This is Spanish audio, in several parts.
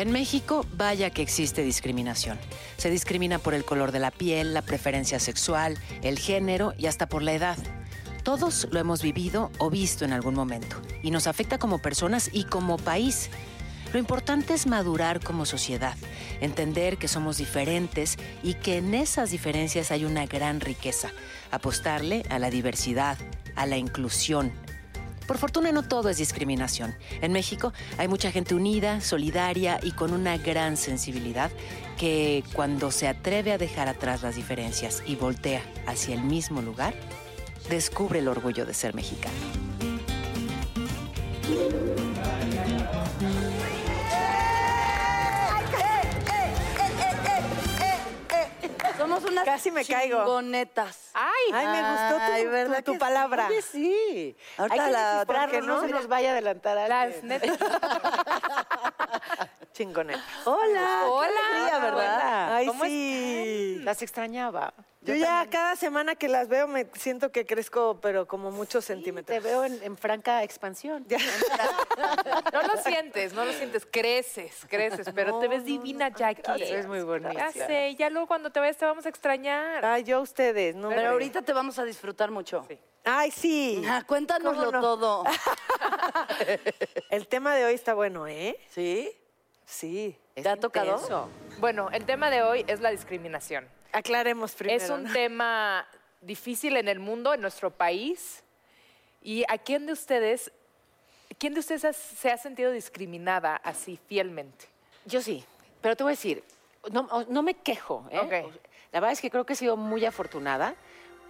En México, vaya que existe discriminación. Se discrimina por el color de la piel, la preferencia sexual, el género y hasta por la edad. Todos lo hemos vivido o visto en algún momento y nos afecta como personas y como país. Lo importante es madurar como sociedad, entender que somos diferentes y que en esas diferencias hay una gran riqueza. Apostarle a la diversidad, a la inclusión. Por fortuna no todo es discriminación. En México hay mucha gente unida, solidaria y con una gran sensibilidad que cuando se atreve a dejar atrás las diferencias y voltea hacia el mismo lugar, descubre el orgullo de ser mexicano. Somos unas Casi me caigo. chingonetas. Ay, Ay, me gustó tu, Ay, tu- ¿verdad tu que palabra. sí? Oye, sí. Ahorita Hay que la- porque no no se mira. nos vaya a adelantar a las netas. Chingoneta. Hola. Hola. qué alegría, ¿verdad? Ay, ¿Cómo sí. Las extrañaba. Yo ya cada semana que las veo me siento que crezco, pero como muchos centímetros. Te veo en, en franca expansión. Ya. No lo sientes, no lo sientes, creces, creces, pero te ves divina, Jackie. gracias. Es muy bonita. Ya sé, ya luego cuando te vayas te vamos a extrañar. Ay, yo a ustedes, ¿no? Pero ahorita te vamos a disfrutar mucho. Ay, sí. Ah, Cuéntanoslo ¿Cómo no? todo. El tema de hoy está bueno, ¿eh? ¿Sí? Sí. ¿Te ha tocado? Bueno, el tema de hoy es la discriminación. Aclaremos primero. es un ¿no? tema difícil en el mundo, en nuestro país. ¿Y a quién de ustedes, quién de ustedes ha- se ha sentido discriminada así fielmente? Yo sí, pero te voy a decir, no, no me quejo. ¿eh? La verdad es que creo que he sido muy afortunada.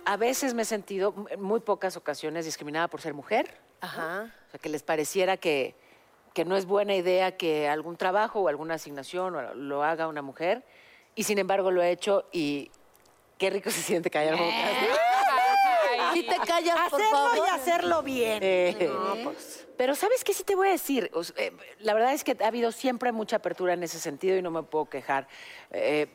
A veces me he sentido, en muy pocas ocasiones, discriminada por ser mujer. Ajá. O sea, que les pareciera que, que no es buena idea que algún trabajo o alguna asignación lo haga una mujer. Y sin embargo lo he hecho y qué rico se siente callar bocas. Si te callas, por Hacerlo favor. y hacerlo bien. Eh, pues. Pero ¿sabes qué sí te voy a decir? O sea, eh, la verdad es que ha habido siempre mucha apertura en ese sentido y no me puedo quejar. Eh,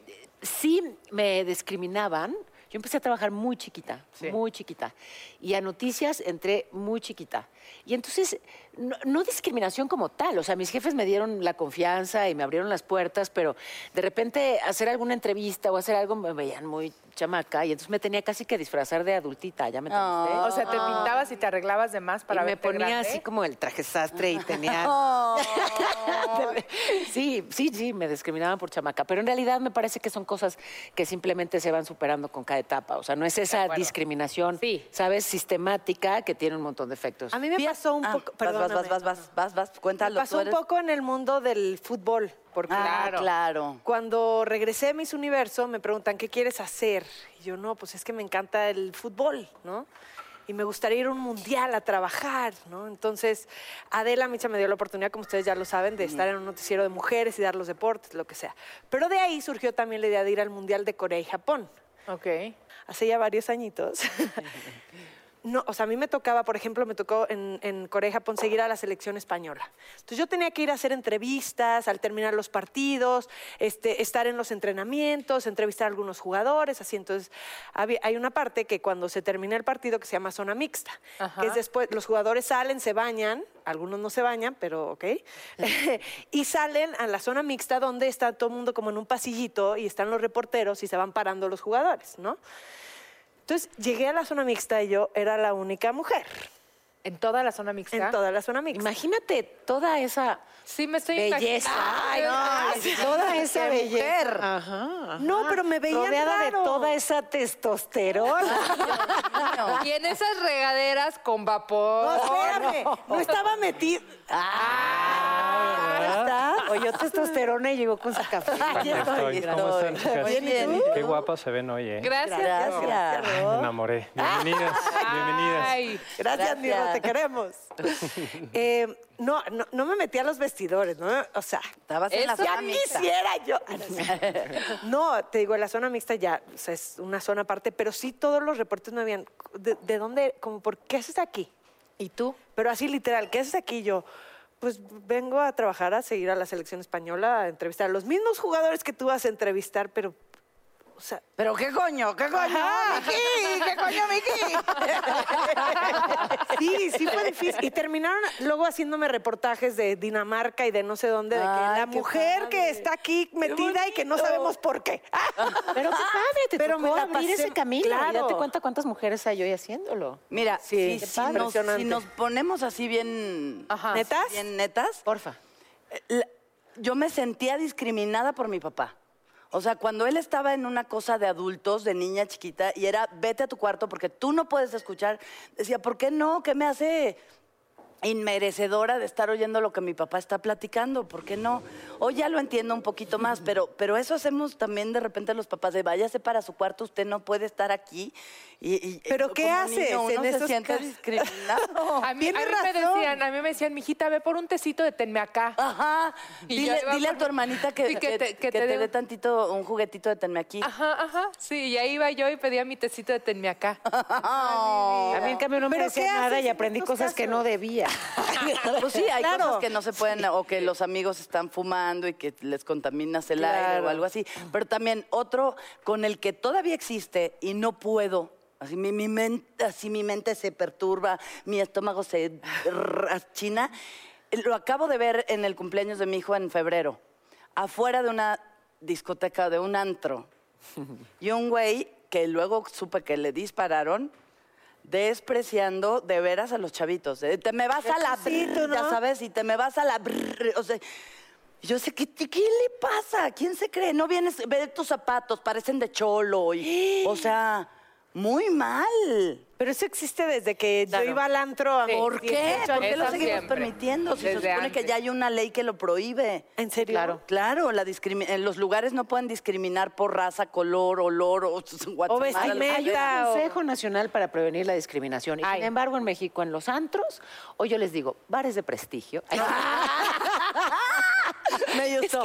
sí me discriminaban. Yo empecé a trabajar muy chiquita, Sí. muy chiquita. Y a noticias entré muy chiquita. Y entonces, no, no discriminación como tal. O sea, mis jefes me dieron la confianza y me abrieron las puertas, pero de repente hacer alguna entrevista o hacer algo me veían muy chamaca y entonces me tenía casi que disfrazar de adultita, ¿ya me entendiste? O sea, te pintabas y te arreglabas de más para y me verte ponía grande? así como el traje sastre y tenía... Oh. sí, sí, sí, me discriminaban por chamaca, pero en realidad me parece que son cosas que simplemente se van superando con cada etapa. O sea, no es esa discriminación, Sí. ¿sabes? Sistemática que tiene un montón de efectos. A mí me pasó un Ah, poco. vas, vas, vas, vas, vas, vas, cuéntalo. Me pasó un poco en el mundo del fútbol. Porque Ah, Claro. claro. Cuando regresé a Miss Universo me preguntan, ¿qué quieres hacer? Y yo, no, pues es que me encanta el fútbol, ¿no? Y me gustaría ir a un mundial a trabajar, ¿no? Entonces, Adela Micha me dio la oportunidad, como ustedes ya lo saben, de estar en un noticiero de mujeres y dar los deportes, lo que sea. Pero de ahí surgió también la idea de ir al mundial de Corea y Japón. Ok. hace ya varios añitos. No, o sea, a mí me tocaba, por ejemplo, me tocó en, en Corea y Japón seguir a la selección española. Entonces yo tenía que ir a hacer entrevistas al terminar los partidos, este, estar en los entrenamientos, entrevistar a algunos jugadores, así. Entonces había- hay una parte que cuando se termina el partido que se llama zona mixta, Ajá. que es después, los jugadores salen, se bañan, algunos no se bañan, pero ok, y salen a la zona mixta donde está todo el mundo como en un pasillito y están los reporteros y se van parando los jugadores, ¿no? Entonces llegué a la zona mixta y yo era la única mujer En toda la zona mixta. en toda la zona mixta. Imagínate toda esa Sí, me estoy belleza. imaginando. toda esa belleza. mujer. Ajá, No, pero me veían Rodeada raro. de toda esa testosterona. Y en esas regaderas con vapor. No, espérame, no, estaba metida. Ah, ¿verdad? Oyó testosterona y llegó con su café. Aquí estoy. ¿Cómo están, chicas? Bien, bien. Qué guapas se ven hoy, ¿eh? Gracias. Gracias. Me enamoré. Bienvenidas, bienvenidas. Ay, Gracias, Gracias. te queremos. Eh, no, no, no me metí a los vestidores, ¿no? O sea, Estabas en la zona ya mixta. quisiera yo. No, te digo, la zona mixta ya o sea, es una zona aparte, pero sí todos los reportes me habían. ¿De, de dónde? Como, ¿por qué haces aquí? ¿Y tú? Pero así literal, ¿qué haces aquí? Yo, pues vengo a trabajar, a seguir a la selección española, a entrevistar a los mismos jugadores que tú vas a entrevistar, pero, o sea, Pero qué coño, qué coño, Miki, qué coño, Miki. sí, sí fue difícil. Y terminaron luego haciéndome reportajes de Dinamarca y de no sé dónde, de que Ay, la mujer padre. que está aquí metida y que no sabemos por qué. Pero qué padre, te Pero tocó me la abrir pasé- ese camino. claro. Y date cuenta cuántas mujeres hay hoy haciéndolo. Mira, Sí, si, si nos, Impresionante. si nos ponemos así bien, Ajá. ¿Netas? bien netas, Porfa. la- yo me sentía discriminada por mi papá. O sea, cuando él estaba en una cosa de adultos, de niña chiquita, y era vete a tu cuarto porque tú no puedes escuchar, decía, ¿por qué no? ¿Qué me hace inmerecedora de estar oyendo lo que mi papá está platicando? ¿Por qué no? Hoy ya lo entiendo un poquito más, pero, pero eso hacemos también de repente los papás, de váyase para su cuarto, usted no puede estar aquí. Y, y- ¿Pero y qué haces niño en uno se esos siente casos? discriminado. A mí, a mí Tienes me decían, a mí me decían, mijita, ve por un tecito de tenme acá. Ajá. Y Dile, a tu hermanita que, Sí, que te- que que te te, dé tantito, un juguetito de tenme aquí. Ajá, ajá. Sí, y ahí iba yo y pedía mi tecito de tenme acá. A mí, en cambio, no me ¿Pero decía nada y en aprendí cosas que no debía. Pues sí, hay Claro. cosas que no se pueden, o que los amigos están fumando y que les contaminas el aire o algo así. Pero también otro con el que todavía existe y no puedo. Así mi, mi mente, así mi mente se perturba, mi estómago se rachina. Lo acabo de ver en el cumpleaños de mi hijo en febrero, afuera de una discoteca, de un antro. Y un güey que luego supe que le dispararon, despreciando de veras a los chavitos. ¿eh? Te me vas a la brr, ya sabes, y te me vas a la brr, o sea, yo sé, ¿qué, ¿qué le pasa? ¿Quién se cree? No vienes, ve tus zapatos, parecen de cholo. Y, o sea, muy mal. Pero eso existe desde que yo iba al antro a mis ¿Por qué? 18 ¿Por qué lo seguimos siempre. permitiendo? Si se supone que ya hay una ley que lo prohíbe. ¿En serio? Claro, claro, la en los lugares no pueden discriminar por raza, color, olor o Guatemala, vestimenta. Hay un o- Consejo Nacional para Prevenir la Discriminación. Y Ay. sin embargo, en México, en los antros, o yo les digo, bares de prestigio. Me gustó.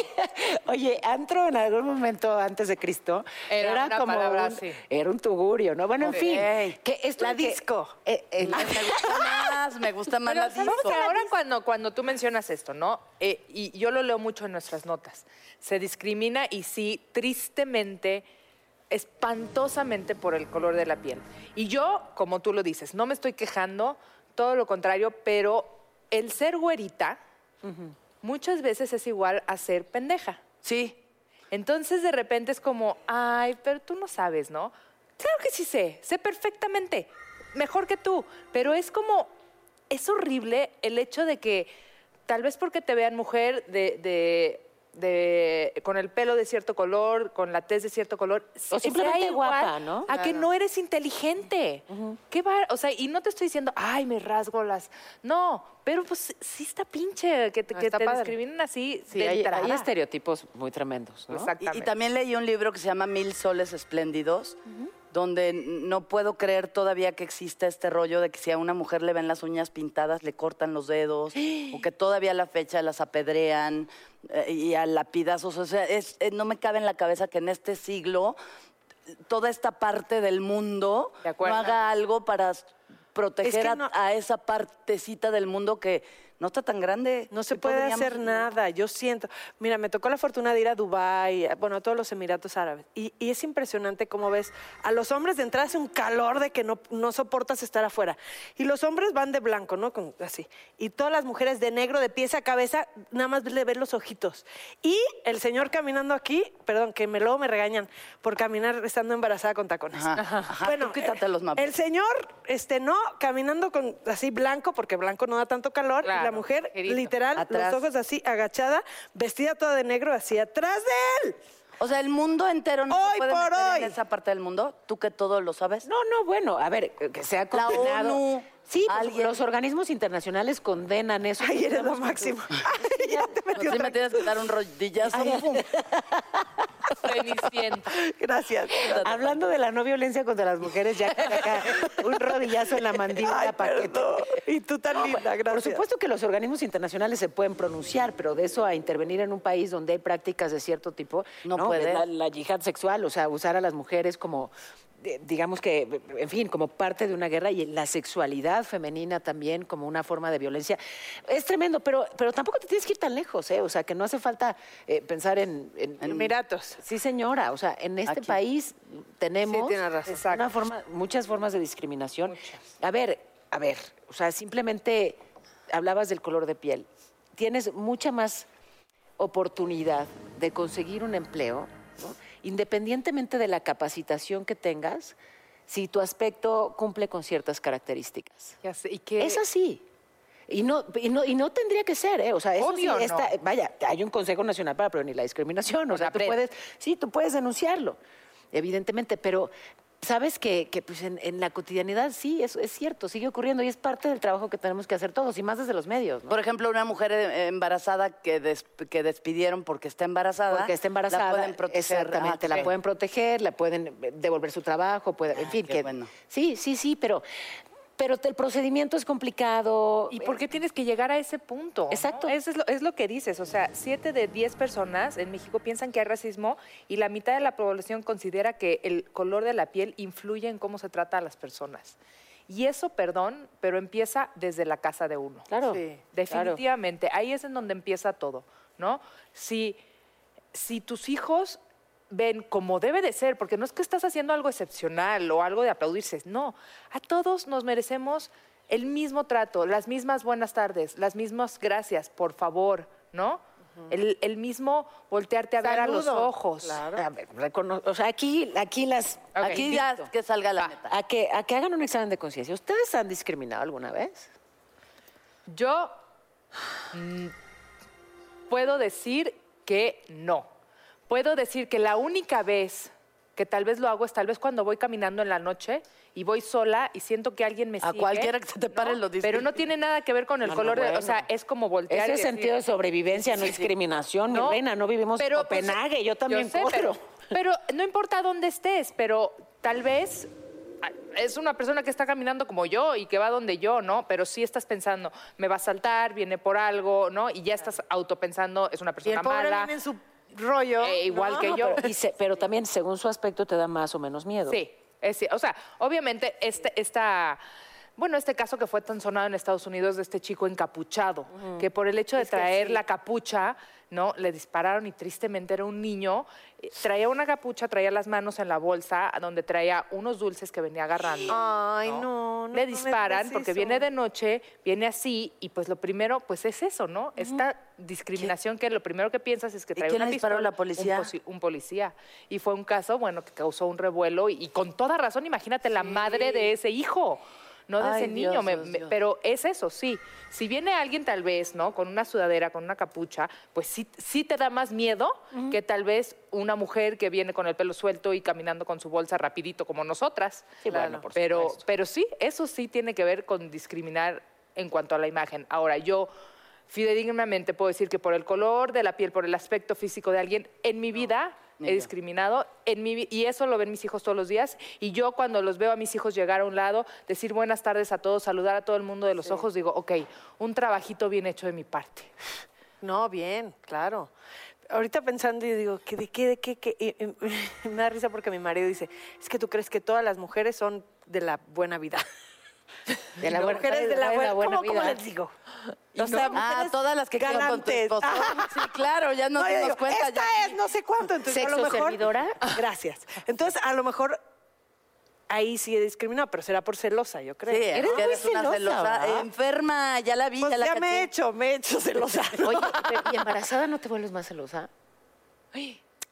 Oye, antro en algún momento antes de Cristo Era una como palabra un, así. era un tugurio, ¿no? Bueno, en fin, que esto La que- disco. eh, eh, Me gusta más, me gusta más Pero la ¿sabes disco. ahora cuando, cuando tú mencionas esto, ¿no? Eh, y yo lo leo mucho en nuestras notas. Se discrimina y sí, tristemente, espantosamente por el color de la piel. Y yo, como tú lo dices, no me estoy quejando, todo lo contrario, pero el ser güerita muchas veces es igual a ser pendeja. Sí. Entonces de repente es como, ay, pero tú no sabes, ¿no? Claro que sí sé, sé perfectamente, mejor que tú, pero es como, es horrible el hecho de que tal vez porque te vean mujer de, de- de- con el pelo de cierto color, con la tez de cierto color, O simplemente igual guapa, ¿no? A que no eres inteligente. ¿Qué va? O sea, y no te estoy diciendo, ay, me rasgo las. No, pero pues sí está pinche que te, No, que está te discriminen así. sí, de hay, estereotipos muy tremendos, ¿no? Exactamente. Y, también leí un libro que se llama Mil Soles Espléndidos, donde no puedo creer todavía que exista este rollo de que si a una mujer le ven las uñas pintadas, le cortan los dedos, o que todavía a la fecha las apedrean eh, y a lapidazos. O sea, es- eh, no me cabe en la cabeza que en este siglo toda esta parte del mundo De no haga algo para proteger Es que a- no- a, esa partecita del mundo que no está tan grande. No se puede hacer nada, yo siento. Mira, me tocó la fortuna de ir a Dubái, a- bueno, a todos los Emiratos Árabes. Y, y es impresionante cómo ves a los hombres de entrada hace un calor de que no, no soportas estar afuera. Y los hombres van de blanco, ¿no? Con- así. Y todas las mujeres de negro, de pies a cabeza, nada más le ven los ojitos. Y el señor caminando aquí, perdón, que me luego me regañan por caminar estando embarazada con tacones. Ajá, ajá, tú quítate los mapes. El señor, este, no, caminando con así blanco, porque blanco no da tanto calor, y la Mujer, literal, Atrás. los ojos así, agachada, vestida toda de negro, así atrás de él. O sea, el mundo entero no Hoy se puede por meter hoy. en esa parte del mundo. Tú que todo lo sabes. No, no, bueno, a ver, que sea La condenado. ONU, Sí, pues, los organismos internacionales condenan eso. Ay, eres lo máximo. Ay, ya te metió Así me otra- tienes que dar un rodillazo. Cenicienta. Gracias. Hablando de la no violencia contra las mujeres, ya que acá un rodillazo en la mandíbula Ay, para que. Y tú tan linda, gracias. Por supuesto que los organismos internacionales se pueden pronunciar, pero de eso a intervenir en un país donde hay prácticas de cierto tipo, No puede. La, la yihad sexual, o sea, usar a las mujeres como, digamos que, en fin, como parte de una guerra y la sexualidad femenina también como una forma de violencia, es tremendo, pero, pero tampoco te tienes que ir tan lejos, ¿eh? O sea, que no hace falta eh, pensar en... en- Emiratos. Sí, señora. O sea, en este Aquí. país tenemos Sí, razón. una forma, muchas formas de discriminación. A ver, a ver, o sea, simplemente hablabas del color de piel. Tienes mucha más oportunidad de conseguir un empleo, ¿no? Independientemente de la capacitación que tengas, si tu aspecto cumple con ciertas características. Ya sé, ¿y qué? Es así. Y no, y no, y no tendría que ser, ¿eh? O sea, eso Obvio, sí está- no. vaya, hay un Consejo Nacional para Prevenir la Discriminación, o Con sea, tú puedes, sí, tú puedes denunciarlo, evidentemente, pero sabes que, que, pues en, en la cotidianidad sí, eso es cierto, sigue ocurriendo y es parte del trabajo que tenemos que hacer todos, y más desde los medios, ¿no? Por ejemplo, una mujer eh, embarazada que, des- que despidieron porque está embarazada. Porque está embarazada, La pueden proteger. exactamente, Ah, la pueden proteger, la pueden eh, devolver su trabajo, puede, en Ah, fin, qué que bueno. sí, sí, sí, pero, pero el procedimiento es complicado. ¿Y por qué tienes que llegar a ese punto? no? Exacto. Eso es lo, es lo que dices. O sea, siete de diez personas en México piensan que hay racismo y la mitad de la población considera que el color de la piel influye en cómo se trata a las personas. Y eso, perdón, pero empieza desde la casa de uno. Claro, Sí, Definitivamente, ahí es en donde empieza todo, ¿no? Si, si tus hijos ven como debe de ser, porque no es que estás haciendo algo excepcional o algo de aplaudirse, no, a todos nos merecemos el mismo trato, las mismas buenas tardes, las mismas gracias, por favor, ¿no? el, el mismo voltearte a ver a los Saludo. ojos. Claro. A ver, recono- o sea, aquí, aquí las... Aquí ya que salga la neta. A que, a que hagan un examen de conciencia. ¿Ustedes han discriminado alguna vez? Yo mm, puedo decir que no. Puedo decir que la única vez que tal vez lo hago es tal vez cuando voy caminando en la noche y voy sola y siento que alguien me A sigue. cualquiera que se te pare lo dice. Pero no tiene nada que ver con el No, no, color de... bueno. O sea, es como voltear Ese y decir- sentido de sobrevivencia, no discriminación, mi No, reina. No vivimos en pues, Copenhague, yo también sé, corro. Pero, pero no importa dónde estés, pero tal vez ah, es una persona que está caminando como yo y que va donde yo, ¿no? Pero sí estás pensando, me va a saltar, viene por algo, ¿no? Y ya estás autopensando, es una Y el persona pobre mala. viene en su rollo. Eh, igual ¿no? que No, yo. pero, y se- pero también, según su aspecto, te da más o menos miedo. Sí, es o sea, obviamente este, esta, bueno, este caso que fue tan sonado en Estados Unidos de este chico encapuchado, que por el hecho de Es traer sí. la capucha, ¿no? Le dispararon y tristemente era un niño, eh, traía una capucha, traía las manos en la bolsa donde traía unos dulces que venía agarrando. Ay, no, no. Le no disparan porque viene de noche, viene así y pues lo primero pues es eso, ¿no? Esta discriminación que lo primero que piensas es que ¿Y trae quién una le disparó, pistola, la policía? Un, policía. Y fue un caso, bueno, que causó un revuelo y, y con toda razón, imagínate la madre de ese hijo. No de Ay, ese niño, Dios, me- Dios, me- Dios. pero es eso, sí. Si viene alguien tal vez, ¿no? Con una sudadera, con una capucha, pues sí, sí te da más miedo que tal vez una mujer que viene con el pelo suelto y caminando con su bolsa rapidito como nosotras. Sí, bueno, por pero, supuesto. pero sí, eso sí tiene que ver con discriminar en cuanto a la imagen. Ahora, yo fidedignamente puedo decir que por el color de la piel, por el aspecto físico de alguien, en mi vida he discriminado, en mi, y eso lo ven mis hijos todos los días, y yo cuando los veo a mis hijos llegar a un lado, decir buenas tardes a todos, saludar a todo el mundo de los ojos, digo, ok, un trabajito bien hecho de mi parte. No, bien, claro. ahorita pensando y digo, ¿qué, de qué, de qué, qué? Y- y me da risa porque mi marido dice, es que tú crees que todas las mujeres son de la buena vida. De la buena- mujeres de la buena, buena ¿cómo, cómo vida. les digo? O sea, ah, todas las que quedan con tu esposo. Sí, claro, ya nos No, digo, cuenta. Esta ya. es no sé cuánto. Entonces, a lo ¿Sexo mejor, servidora? Gracias. Entonces, a lo mejor ahí sí he discriminado, pero será por celosa, yo creo. Sí, Eres muy eres una celosa. Enferma, ya la vi, Pues ya la ya me he hecho, me he hecho celosa. Oye, pero, ¿y embarazada no te vuelves más celosa?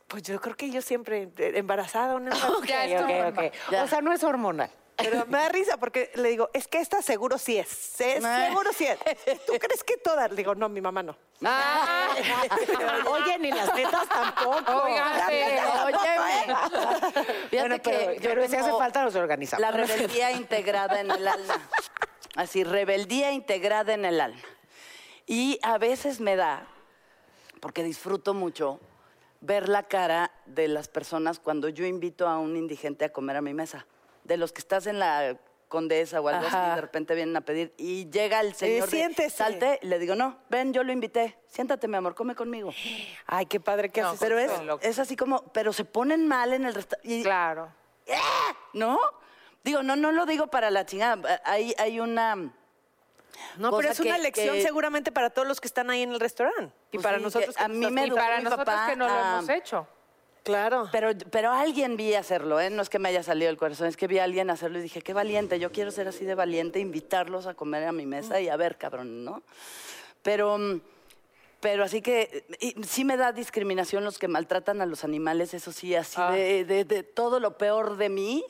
Pues yo creo que yo siempre eh, embarazada o no embarazada. Ya es tu Ok, norma. ok. Ya. O sea, no es hormonal. Pero me da risa porque le digo, es que esta seguro sí es. es seguro sí es. ¿Tú crees que todas? Le digo, no, mi mamá no. Oye, ni las tetas tampoco. Óyeme. Fíjate Bueno, pero, que yo pero si hace falta los organizamos. La rebeldía integrada en el alma. Así, rebeldía integrada en el alma. Y a veces me da, porque disfruto mucho, ver la cara de las personas cuando yo invito a un indigente a comer a mi mesa. De los que estás en la condesa o algo así, de repente vienen a pedir y llega el señor de, siéntese. salte, y le digo, no, ven, yo lo invité, siéntate, mi amor, come conmigo. Ay, qué padre que No, haces. Pero es, es así como, pero se ponen mal en el restaurante. Claro. ¿No? Digo, no, no lo digo para la chingada. Hay, hay una. No, cosa pero es una lección que- seguramente para todos los que están ahí en el restaurante. Y Pues para sí, nosotros que a nos mí me Y para mi nosotros papá que no lo hemos hecho. Claro. Pero, pero alguien vi hacerlo, ¿eh? No es que me haya salido el corazón, es que vi a alguien hacerlo y dije, qué valiente, yo quiero ser así de valiente, invitarlos a comer a mi mesa y a ver, cabrón, ¿no? Pero, pero así que y sí me da discriminación los que maltratan a los animales, eso sí, así Ah. de, de- de todo lo peor de mí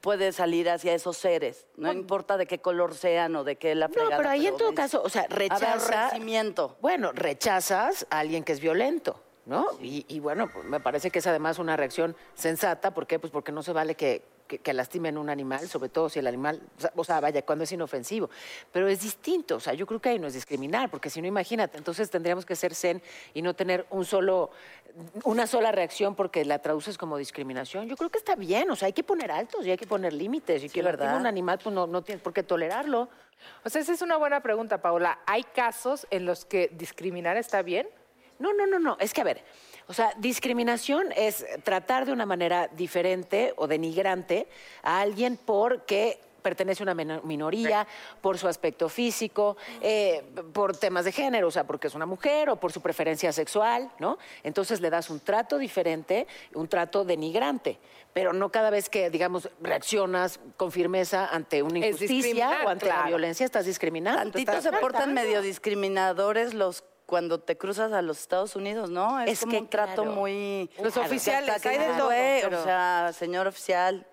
puede salir hacia esos seres, no importa de qué color sean o de qué la No, fregada. pero ahí en todo caso, o sea, rechaza. Aborrecimiento. Bueno, rechazas a alguien que es violento, ¿no? Y, y bueno, pues, me parece que es además una reacción sensata. ¿Por qué? Pues porque no se vale que, que, que lastimen un animal, sobre todo si el animal, o sea, vaya, cuando es inofensivo. Pero es distinto, o sea, yo creo que ahí no es discriminar, porque si no, imagínate, entonces tendríamos que ser zen y no tener un solo, una sola reacción porque la traduces como discriminación. Yo creo que está bien, o sea, hay que poner altos y hay que poner límites. Y que ¿verdad? lastima un animal, pues no, no tienes por qué tolerarlo. O sea, esa es una buena pregunta, Paula. ¿Hay casos en los que discriminar está bien? No, no, no, no. Es que, a ver, o sea, discriminación es tratar de una manera diferente o denigrante a alguien porque pertenece a una minoría, por su aspecto físico, eh, por temas de género, o sea, porque es una mujer o por su preferencia sexual, ¿no? Entonces le das un trato diferente, un trato denigrante, pero no cada vez que, digamos, reaccionas con firmeza ante una injusticia o ante la violencia, estás discriminando. Tantito estás se portan medio discriminadores los cuando te cruzas a los Estados Unidos, ¿no? Es, Es como que, un trato claro. muy... Los que oficiales, hay de todo, "Güey, pero- O sea, señor oficial,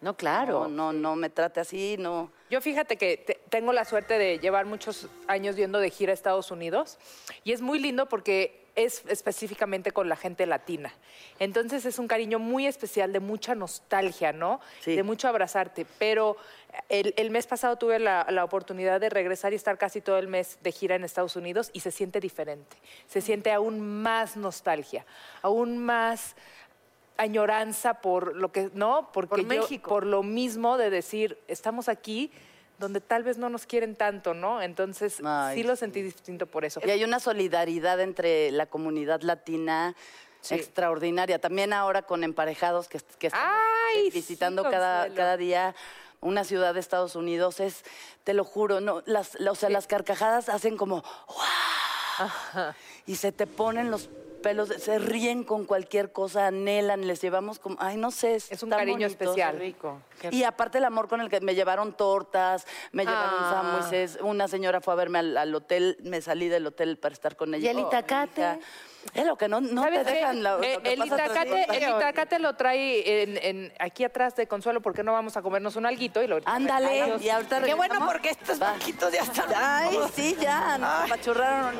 No, claro. no, no, no me trate así, no... Yo fíjate que te- tengo la suerte de llevar muchos años yendo de gira a Estados Unidos y es muy lindo porque es específicamente con la gente latina. Entonces es un cariño muy especial, de mucha nostalgia, ¿no? Sí. De mucho abrazarte. Pero el, el mes pasado tuve la, la oportunidad de regresar y estar casi todo el mes de gira en Estados Unidos y se siente diferente. Se siente aún más nostalgia, aún más añoranza por lo que, ¿no? Porque Por yo- México. por lo mismo de decir, estamos aquí donde tal vez no nos quieren tanto, ¿no? Entonces, Ay, sí lo sentí distinto por eso. Y hay una solidaridad entre la comunidad latina extraordinaria. También ahora con emparejados que, que estamos Ay, eh, visitando sí, cada, cada día una ciudad de Estados Unidos. Es, te lo juro, no, las, la- o sea, las carcajadas hacen como ¡guau! Y se te ponen los pelos, se ríen con cualquier cosa, anhelan, les llevamos como, ay, no sé, es, Es un cariño bonito. especial. rico. Y aparte el amor con el que me llevaron tortas, me llevaron Ah. sándwiches, una señora fue a verme al, al hotel, me salí del hotel para estar con ella. ¿Y el Oh, itacate? hija, Es lo que no, no te ¿Sabes qué? dejan. la- lo Eh, que el, pasa itacate, el itacate lo trae en, en- aquí atrás de Consuelo, ¿por qué no vamos a comernos un alguito? Y lo Ándale, y ahorita Qué bueno porque estos Va. banquitos ya están. Ay, sí, ya, nos apachurraron.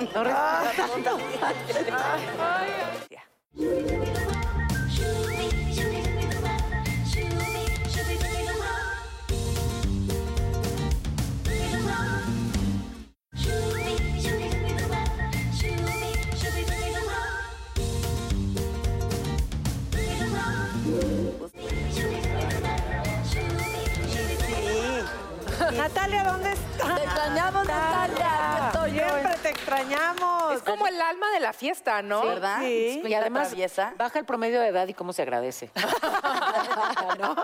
Natalia, ¿dónde estás? Te extrañamos, Natalia. Siempre te extrañamos. Es como el alma de la fiesta, ¿no? ¿Verdad? Sí. Y además traviesa. baja el promedio de edad y cómo se agradece. ¿No?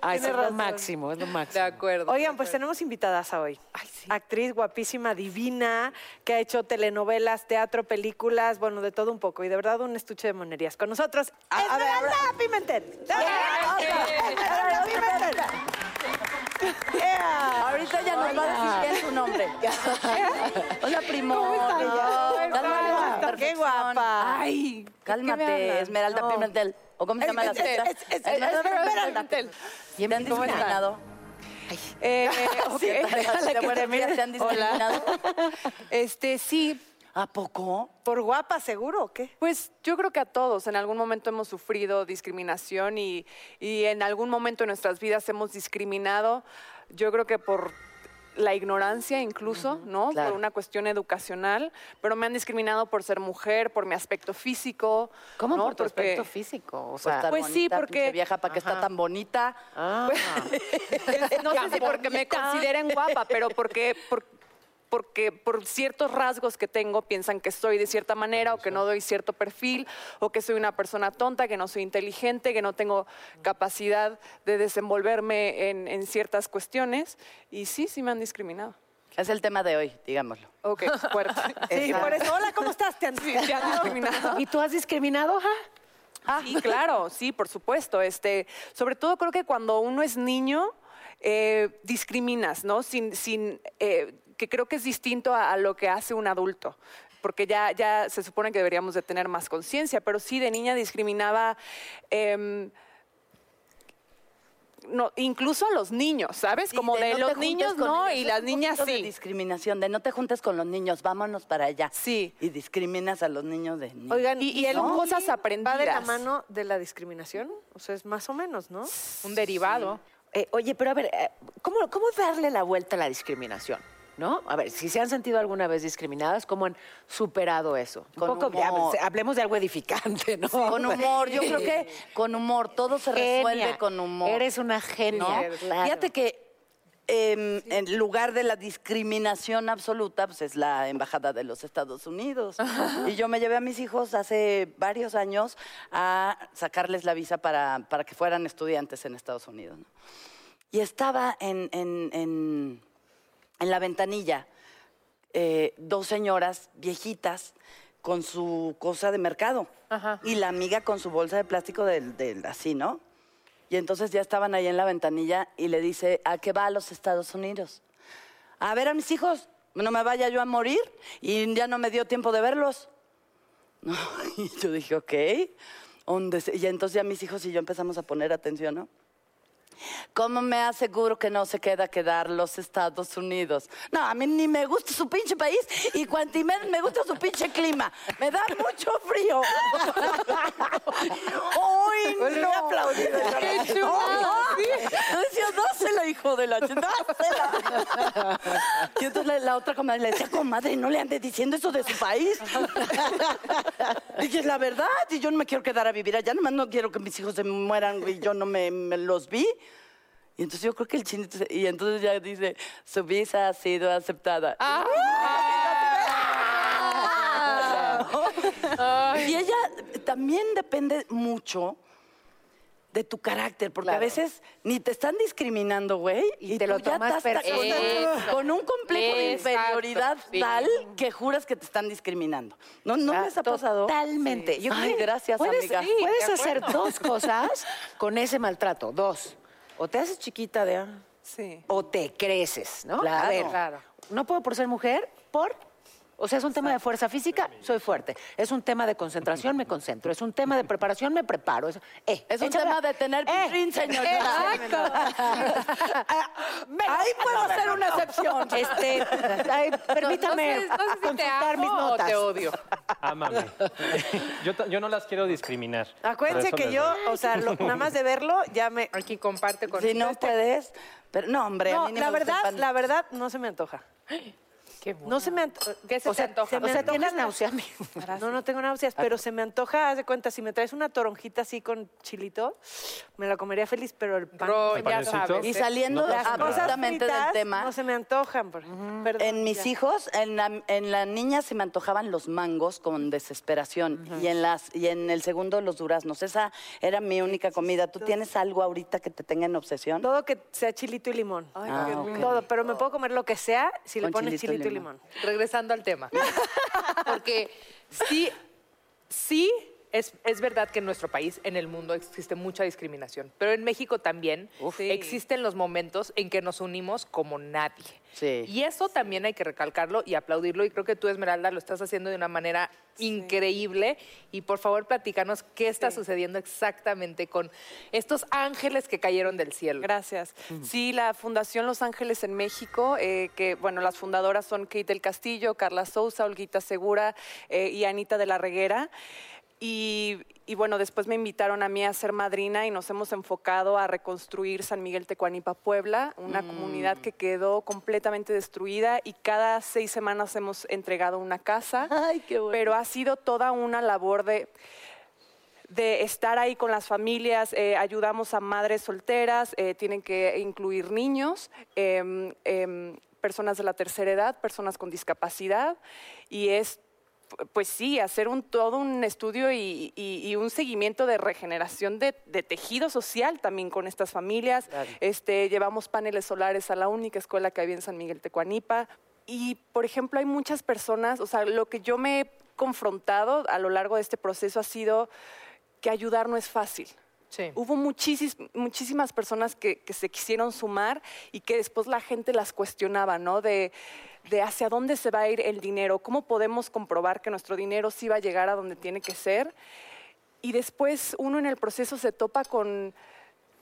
Ay, es lo razón. máximo, es lo De máximo. acuerdo. Oigan, pues tenemos invitadas a hoy. Actriz guapísima, divina, que ha hecho telenovelas, teatro, películas, bueno, de todo un poco. Y de verdad un estuche de monerías. Con nosotros, Esmeralda Pimentel. Esmeralda Pimentel. ¡Ea! Ahorita ya nos va a decir es su nombre. Hola, primo. ¿Cómo está ella? Cálmate, Qué guapa. Ay, ¿qué me Cálmate? Esmeralda No. Pimentel. ¿O cómo se llama la es- Esmeralda Pimentel. Pimentel. ¿Te han ¿Cómo están? discriminado? Eh, ok. De buenos días, ¿Te han discriminado? Este, sí, ¿A poco? ¿Por guapa, seguro o qué? pues yo creo que a todos en algún momento hemos sufrido discriminación y, y en algún momento de nuestras vidas hemos discriminado, yo creo que por la ignorancia incluso, ¿no? claro. Por una cuestión educacional, pero me han discriminado por ser mujer, por mi aspecto físico. ¿Cómo ¿no? por tu Porque- aspecto físico? O Pues, sea, pues sí, porque- vieja, ¿para qué está tan bonita? ah, no sé si porque me consideren guapa, pero porque, por- porque por ciertos rasgos que tengo piensan que soy de cierta manera o que no doy cierto perfil o que soy una persona tonta, que no soy inteligente, que no tengo capacidad de desenvolverme en, en ciertas cuestiones. Y sí, sí me han discriminado. Es el tema de hoy, digámoslo. Ok, fuerte. Sí, por eso. Hola, ¿cómo estás? ¿Te han Sí, te han discriminado. ¿Y tú has discriminado, ja? Sí, claro, sí, por supuesto. Este, sobre todo creo que cuando uno es niño, eh, discriminas, ¿no? Sin, sin, eh, que creo que es distinto a, a lo que hace un adulto. Porque ya, ya se supone que deberíamos de tener más conciencia, pero sí de niña discriminaba em, no, incluso a los niños, ¿sabes? Sí, Como de, no los niños no ellos. y las niñas poquito de sí. discriminación, de no te juntes con los niños, vámonos para allá. Sí. Y discriminas a los niños de niños. Oigan, Y- y el cosas ¿Va de la aprendidas. mano de la discriminación? O sea, es más o menos, ¿no? Un derivado. Eh, oye, pero a ver, eh, ¿cómo, ¿cómo darle la vuelta a la discriminación? ¿No? A ver, si se han sentido alguna vez discriminadas, ¿cómo han superado eso? Un Con poco, humor. hablemos de algo edificante, ¿no? Con humor, yo creo que con humor, todo se resuelve con humor. Eres una genia. ¿no? claro. Fíjate que em, en lugar de la discriminación absoluta, pues es la embajada de los Estados Unidos. Y yo me llevé a mis hijos hace varios años a sacarles la visa para, para que fueran estudiantes en Estados Unidos. ¿no? Y estaba en, en- en- en la ventanilla eh, dos señoras viejitas con su cosa de mercado. Y la amiga con su bolsa de plástico del, del así, ¿no? Y entonces ya estaban ahí en la ventanilla y le dice, ¿a qué va a los Estados Unidos? A ver a mis hijos, no me vaya yo a morir y ya no me dio tiempo de verlos. No, y yo dije, ok. ¿Dónde se-?" Y entonces ya mis hijos y yo empezamos a poner atención, ¿no? ¿Cómo me aseguro que no se queda a quedar los Estados Unidos? No, a mí ni me gusta su pinche país y cuanto menos me gusta su pinche clima. Me da mucho frío. ¡Uy, no! aplaudido. ¡Qué chulada! Yo decía, dásela, hijo de la... ¡Dásela! Y entonces la, la otra comadre le decía, comadre, no le ande diciendo eso de su país. Dije, es la verdad, y yo no me quiero quedar a vivir allá, nomás no quiero que mis hijos se mueran y yo no me, me los vi. Y entonces yo creo que el chinito, se- y entonces ya dice, su visa ha sido aceptada. Y ella también depende mucho de tu carácter, porque a veces ni te están discriminando, güey, y, te tú lo ya tomas estás ta- con, un complejo de inferioridad sí. tal que juras que te están discriminando. ¿No, no Ah, les ha pasado? Totalmente. Yo Ay, creo que gracias, puedes, amiga. sí, puedes hacer dos cosas con ese maltrato. Dos. O te haces chiquita de... ah, Sí. O te creces, ¿no? Claro. A ver, Claro. no puedo por ser mujer, por... O sea, es un tema de fuerza física, soy fuerte. Es un tema de concentración, me concentro. Es un tema de preparación, me preparo. Es, eh, Es un tema de tener Eh, señorita. Ahí puedo hacer una excepción. Este, ay, permítame no sé, no sé si te consultar amo mis o notas. te odio. Ámame. Yo, no las quiero discriminar. Acuérdense que yo, o sea, lo- nada más de verlo, ya me... Aquí comparte con Si no puedes, pero no, hombre, a No, mí la me gusta el verdad, pan. la verdad, no se me antoja. No se me antoja. ¿Qué se te antoja? se me O sea, antoja ¿tienes la- náusea? No, no tengo náuseas, pero se me antoja, haz de cuenta, si me traes una toronjita así con chilito, me la comería feliz, pero el pan... Bro, se me ya antoja. sabes. Y saliendo justamente del tema, no se me antojan. por- perdón, en mis ya. hijos, en la, en la niña se me antojaban los mangos con desesperación y en las y en el segundo los duraznos. Esa era mi única comida. ¿Tú tienes algo ahorita que te tenga en obsesión? Todo que sea chilito y limón. Ah, ok. Todo, pero me puedo comer lo que sea si le pones chilito y chilito limón. Regresando al tema. Porque sí, sí es, es verdad que en nuestro país, en el mundo, existe mucha discriminación. Pero en México también existen los momentos en que nos unimos como nadie. Sí. Y eso también hay que recalcarlo y aplaudirlo. Y creo que tú, Esmeralda, lo estás haciendo de una manera increíble. Y por favor, platícanos qué está sucediendo exactamente con estos ángeles que cayeron del cielo. Gracias. Sí, la Fundación Los Ángeles en México, eh, que bueno, las fundadoras son Kate del Castillo, Carla Sousa, Olguita Segura eh, y Anita de la Reguera. Y, y, bueno, después me invitaron a mí a ser madrina y nos hemos enfocado a reconstruir San Miguel Tecuanipa, Puebla, una comunidad que quedó completamente destruida y cada seis semanas hemos entregado una casa. Ay, qué bueno. Pero ha sido toda una labor de de estar ahí con las familias, eh, ayudamos a madres solteras, eh, tienen que incluir niños, em, personas de la tercera edad, personas con discapacidad, y es, pues sí, hacer un, todo un estudio y, y- y un seguimiento de regeneración de, de tejido social también con estas familias. Este, llevamos paneles solares a la única escuela que había en San Miguel Tecuanipa. Y, por ejemplo, hay muchas personas, o sea, lo que yo me he confrontado a lo largo de este proceso ha sido que ayudar no es fácil. Sí. Hubo muchísis- muchísimas personas que, que se quisieron sumar y que después la gente las cuestionaba, ¿no? De, de hacia dónde se va a ir el dinero, cómo podemos comprobar que nuestro dinero sí va a llegar a donde tiene que ser. Y después uno en el proceso se topa con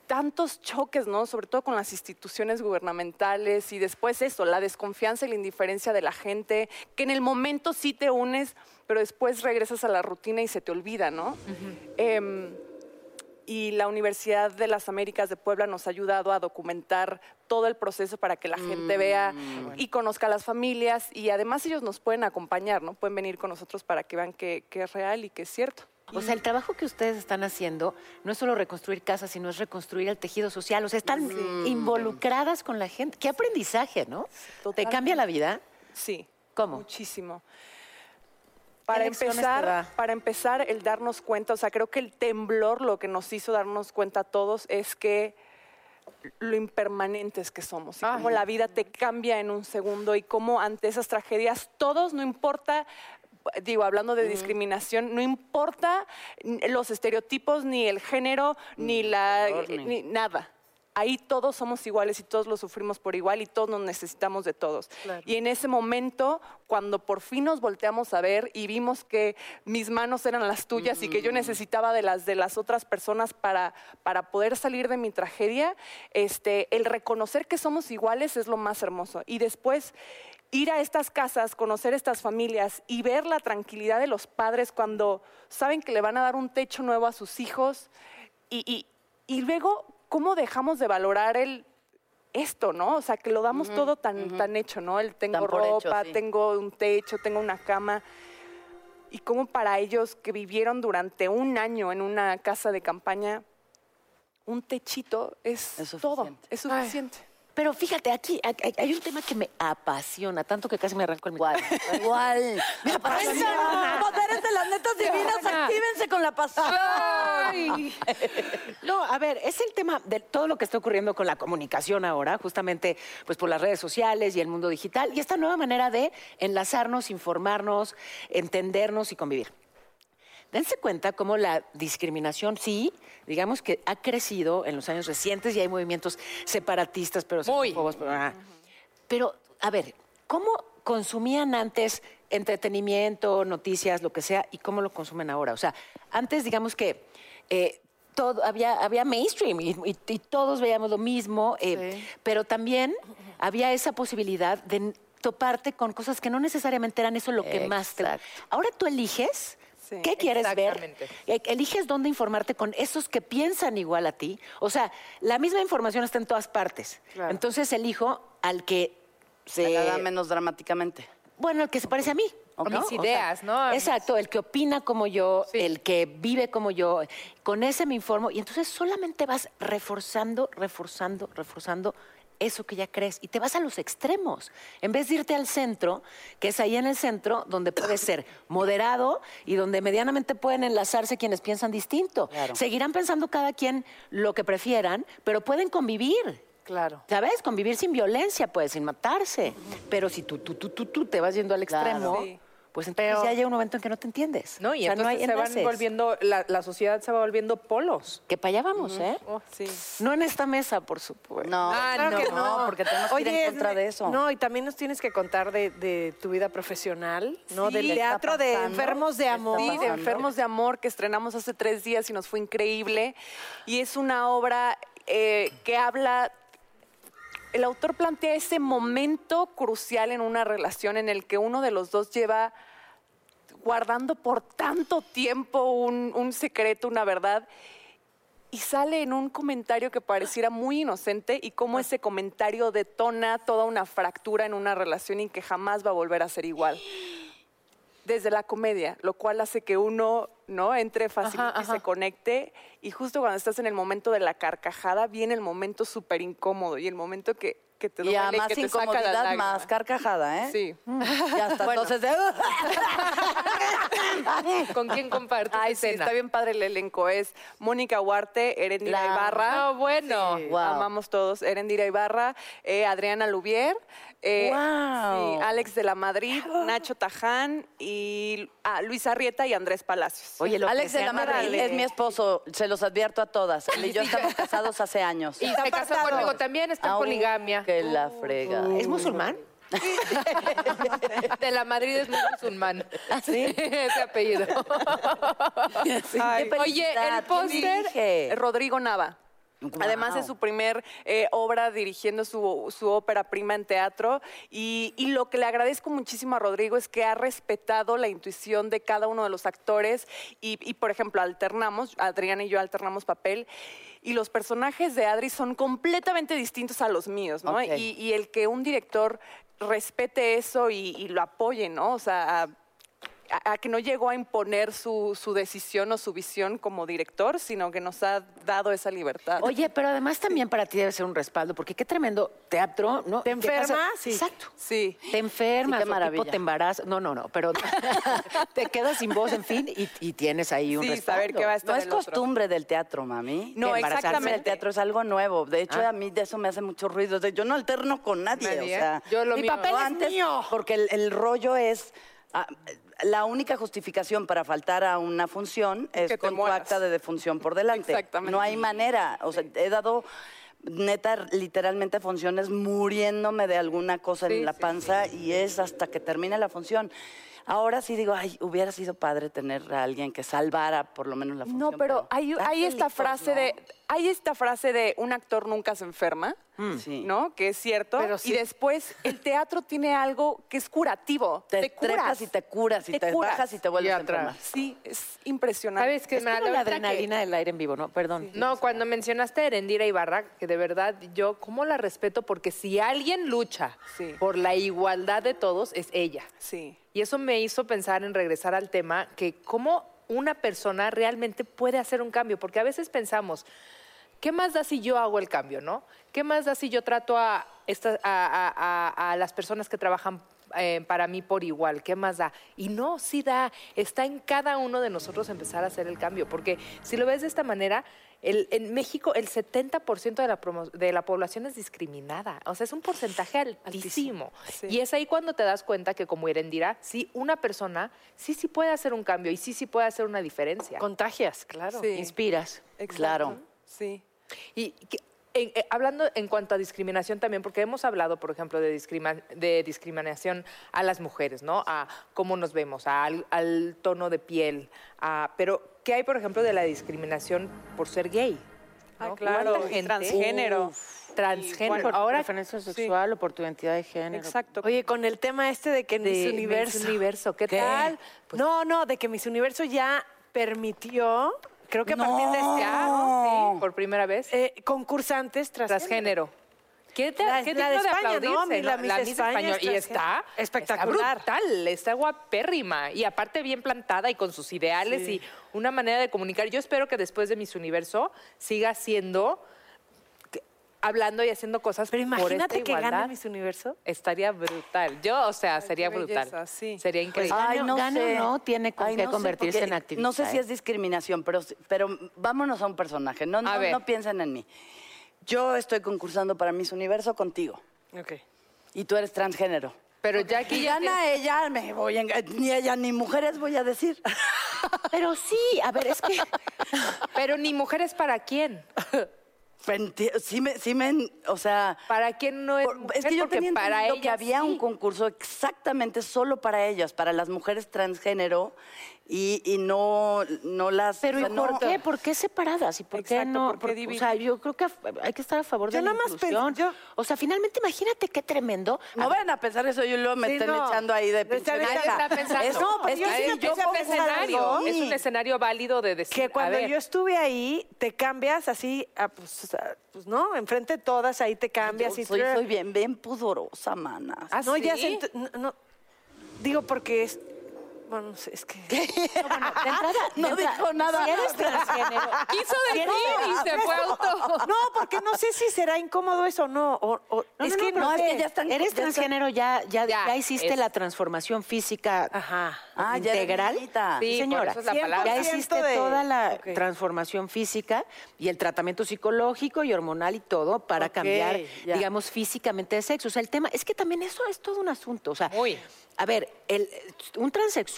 tantos choques, ¿no? Sobre todo con las instituciones gubernamentales y después eso, la desconfianza y la indiferencia de la gente, que en el momento sí te unes, pero después regresas a la rutina y se te olvida, ¿no? Em, y la Universidad de las Américas de Puebla nos ha ayudado a documentar todo el proceso para que la gente vea y conozca a las familias y además ellos nos pueden acompañar, ¿no? Pueden venir con nosotros para que vean que, que es real y que es cierto. O sea, el trabajo que ustedes están haciendo no es solo reconstruir casas, sino es reconstruir el tejido social. O sea, están involucradas con la gente. Qué aprendizaje, ¿no? ¿Te cambia la vida? Sí. ¿Cómo? Muchísimo. Para empezar, para empezar, el darnos cuenta, o sea, creo que el temblor lo que nos hizo darnos cuenta a todos es que lo impermanentes que somos y cómo la vida te cambia en un segundo y cómo ante esas tragedias todos, no importa, digo, hablando de discriminación, no importa los estereotipos, ni el género, ni la, ni- ni nada. Ahí todos somos iguales y todos lo sufrimos por igual y todos nos necesitamos de todos. Y en ese momento, cuando por fin nos volteamos a ver y vimos que mis manos eran las tuyas y que yo necesitaba de las de las otras personas para, para poder salir de mi tragedia, este, el reconocer que somos iguales es lo más hermoso. Y después ir a estas casas, conocer estas familias y ver la tranquilidad de los padres cuando saben que le van a dar un techo nuevo a sus hijos y, y- y luego cómo dejamos de valorar el esto, ¿no? O sea, que lo damos todo tan, tan hecho, ¿no? El tengo Tan por hecho, ropa, sí. tengo un techo, tengo una cama. Y cómo para ellos que vivieron durante un año en una casa de campaña, un techito es, Es todo, es suficiente. Pero fíjate, aquí hay, un tema que me apasiona, tanto que casi me arranco el Igual, igual. Me apasiona. Poderes de las netas divinas, actívense con la pasión. No, a ver, es el tema de todo lo que está ocurriendo con la comunicación ahora, justamente pues por las redes sociales y el mundo digital, y esta nueva manera de enlazarnos, informarnos, entendernos y convivir. Dense cuenta cómo la discriminación, sí, digamos que ha crecido en los años recientes y hay movimientos separatistas, pero Muy. pero, a ver, ¿cómo consumían antes entretenimiento, noticias, lo que sea, y cómo lo consumen ahora? O sea, antes, digamos que eh, todo, había, había mainstream y, y- y todos veíamos lo mismo, eh, pero también había esa posibilidad de toparte con cosas que no necesariamente eran eso lo que más te... Ahora tú eliges Sí, qué quieres ver, exactamente. eh, eliges dónde informarte con esos que piensan igual a ti. O sea, la misma información está en todas partes. Entonces elijo al que Se la da menos dramáticamente. Bueno, el que se parece a mí. A ¿no? mis O sea, ideas, ¿no? Exacto, el que opina como yo, el que vive como yo. Con ese me informo y entonces solamente vas reforzando, reforzando, reforzando eso que ya crees y te vas a los extremos. En vez de irte al centro, que es ahí en el centro donde puedes ser moderado y donde medianamente pueden enlazarse quienes piensan distinto. Seguirán pensando cada quien lo que prefieran, pero pueden convivir. Claro. ¿Sabes? Convivir sin violencia, pues, sin matarse. Pero si tú, tú, tú, tú, tú te vas yendo al extremo, Sí. Pues entonces Pero- ya llega un momento en que no te entiendes. No, y O sea, entonces hay se van volviendo, la, la sociedad se va volviendo polos. Que para allá vamos, ¿eh? Oh, sí. No en esta mesa, por supuesto. No, Ah, claro no. que no, porque tenemos que ir en contra de eso. No, y también nos tienes que contar de, de tu vida profesional, ¿no? Sí. Del ¿Qué está teatro de enfermos de ¿Qué está amor. Sí, de? Enfermos de Amor, que estrenamos hace tres días y nos fue increíble. Y es una obra eh, que habla... El autor plantea ese momento crucial en una relación en el que uno de los dos lleva guardando por tanto tiempo un, un secreto, una verdad, y sale en un comentario que pareciera muy inocente y cómo ese comentario detona toda una fractura en una relación y que jamás va a volver a ser igual. Desde la comedia, lo cual hace que uno no entre fácilmente y se conecte y justo cuando estás en el momento de la carcajada viene el momento súper incómodo y el momento que, que te Y duele, a más que te saca la incomodidad, lágrima. más carcajada, ¿eh? Sí. Ya está. Entonces, de... ¿Con quién compartes Ay, sí, escena? está bien padre el elenco. Es Mónica Huarte, Erendira La- Ibarra. No, bueno. Sí, Wow. Amamos todos. Erendira Ibarra, eh, Adriana Lubier, eh, Wow. sí, Alex de la Madrid, Nacho Taján y ah, Luis Arrieta y Andrés Palacios. Oye, lo que Alex de sea la Madrid es mi esposo, se los advierto a todas. Él y yo estamos casados hace años. Y se casó conmigo también, está en poligamia. Que la frega. ¿Es musulmán? De la Madrid es muy musulmán. Sí, ese apellido. Ay. Oye, el felicidad. ¿Quién póster? Rodrigo Nava. Además Wow. es su primer eh, obra dirigiendo su, su ópera prima en teatro y, y lo que le agradezco muchísimo a Rodrigo es que ha respetado la intuición de cada uno de los actores y, y, por ejemplo alternamos, Adriana y yo alternamos papel y los personajes de Adri son completamente distintos a los míos, ¿no? Y, y el que un director respete eso y, y lo apoye, ¿no? O sea, a- a, a que no llegó a imponer su, su decisión o su visión como director, sino que nos ha dado esa libertad. Oye, pero además también para ti debe ser un respaldo, porque qué tremendo teatro, ¿no? ¿Te enfermas? Sí. Exacto. Sí. Te enfermas, Sí, qué o maravilla. tipo te embarazas. No, no, no, pero te quedas sin voz, en fin, y, y tienes ahí un Sí, respaldo. saber qué va a estar No es el otro. costumbre del teatro, mami. No, Que embarazarse exactamente. del teatro es algo nuevo. De hecho, Ah. a mí de eso me hace mucho ruido. De- yo no alterno con nadie. Nadie, o sea, Yo lo mi mío. papel No, es antes- mío. Porque el, el rollo es. ah, la única justificación para faltar a una función es Que con tu acta de defunción por delante. Exactamente. No hay manera. O sea, he dado neta, literalmente funciones muriéndome de alguna cosa Sí, en la sí, panza y es hasta que termine la función. Ahora sí digo, ay, hubiera sido padre tener a alguien que salvara por lo menos la función. No, pero hay, esta frase ¿no? de, hay esta frase de un actor nunca se enferma, Sí. ¿no? Que es cierto. Pero sí. Y después el teatro tiene algo que es curativo. Te, Te, curas. y te curas y te, curas. bajas y te vuelves Y a enfermar. Sí, es impresionante. ¿Sabes qué? Es como la que- adrenalina del aire en vivo, ¿no? Perdón. No, cuando mencionaste a Erendira Ibarra, que de verdad yo, ¿cómo la respeto? Porque si alguien lucha Sí. por la igualdad de todos, es ella. Sí. Y eso me hizo pensar en regresar al tema, que cómo una persona realmente puede hacer un cambio, porque a veces pensamos, ¿qué más da si yo hago el cambio, no? ¿Qué más da si yo trato a, esta- a, las personas que trabajan eh, para mí por igual? ¿Qué más da? Y no, sí da, está en cada uno de nosotros empezar a hacer el cambio, porque si lo ves de esta manera, el- en México el 70% de la, promo- de la población es discriminada, o sea, es un porcentaje altísimo. Sí. Y es ahí cuando te das cuenta que como Irendira, sí, una persona sí, sí puede hacer un cambio y sí, sí puede hacer una diferencia. Contagias, claro. Sí. Inspiras. Exacto. Claro. Sí. Y en- eh, hablando en cuanto a discriminación también, porque hemos hablado, por ejemplo, de, discrima- de discriminación a las mujeres, ¿no? A cómo nos vemos, a- al, al tono de piel, a- pero ¿qué hay, por ejemplo, de la discriminación por ser gay? Ah, ¿no? claro, ¿Cuánta y gente- transgénero. Transgénero. Por Ahora, preferencia sexual o por tu identidad de género. Exacto. Oye, con el tema este de que de Miss Universo. Miss Universo, ¿qué, ¿Qué? tal? no, no, de que Miss Universo ya permitió, creo que a partir de este año, Sí, por primera vez. eh, concursantes transgénero. ¿Qué, te, La- qué la de España, ¿no? aplaudirse, La. Y está. Espectacular. Está brutal, está guapérrima. Y aparte bien plantada y con sus ideales Sí. y una manera de comunicar. Yo espero que después de Miss Universo siga siendo, hablando y haciendo cosas Pero por esta imagínate que igualdad. gane Miss Universo. Estaría brutal. Yo, o sea, sería brutal. belleza, sí. Sería increíble. Ay, Gane- no gane sé. no, tiene con Ay, qué no sé, convertirse porque en activista, No sé si ¿eh? es discriminación, pero, pero vámonos a un personaje. No, no, no piensen en mí. Yo estoy concursando para Miss Universo contigo Ok. y tú eres transgénero. Pero Jackie Y ya gana ella, me voy a ni ella ni mujeres voy a decir. Pero sí, a ver, es que Pero ni mujeres para quién. Sí me, sí me, o sea, ¿Para quién no es mujer? es que yo Porque tenía para entendido que había sí. un concurso exactamente solo para ellas, para las mujeres transgénero y, y no, no las. Pero o ¿y por no- qué? ¿Por qué separadas? ¿Y por qué Exacto, no? ¿por qué Por- o sea, yo creo que hay que estar a favor Yo de la nada más inclusión. yo- O sea, finalmente imagínate qué tremendo. No vayan a pensar eso, yo luego me Sí, no. echando ahí de están pinche. Es, No, pero es yo me yo a un escenario. algo. Es un escenario válido de decir. Que a cuando ver, yo estuve ahí, te cambias así, a, pues, a- pues, no, enfrente de todas, ahí te cambias Yo y soy, tú- soy bien, bien pudorosa, manas. ¿Ah, No, ya se no, no. Digo porque es. Bueno, no sé, es que. No, bueno, de entrada, de No dijo nada. Si eres transgénero, Quiso decir y se fue auto. No, porque no sé si será incómodo eso o no. o- o- No, es no, que no, es que ya están- Eres ya transgénero, ya, ya, Ya, ya hiciste es- la transformación física Ajá. Ah, integral. bonita. Sí, por señora. eso es la 100% palabra. Ya hiciste de- toda la transformación física y el tratamiento psicológico y hormonal y todo para cambiar, ya. digamos, físicamente de sexo. O sea, el tema es que también eso es todo un asunto. O sea, Muy. a ver, el- un transexual